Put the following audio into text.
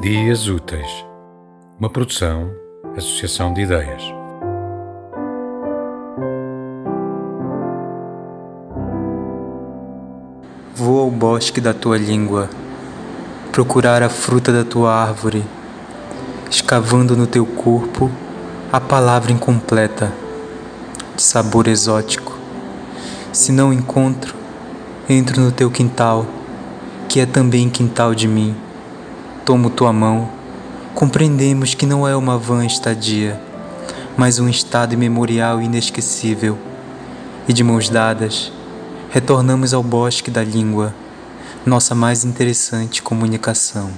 Dias Úteis, uma produção, associação de ideias. Vou ao bosque da tua língua, procurar a fruta da tua árvore, escavando no teu corpo a palavra incompleta, de sabor exótico. Se não encontro, entro no teu quintal, que é também quintal de mim tomo tua mão, compreendemos que não é uma vã estadia, mas um estado imemorial e inesquecível. E de mãos dadas, retornamos ao bosque da língua, nossa mais interessante comunicação.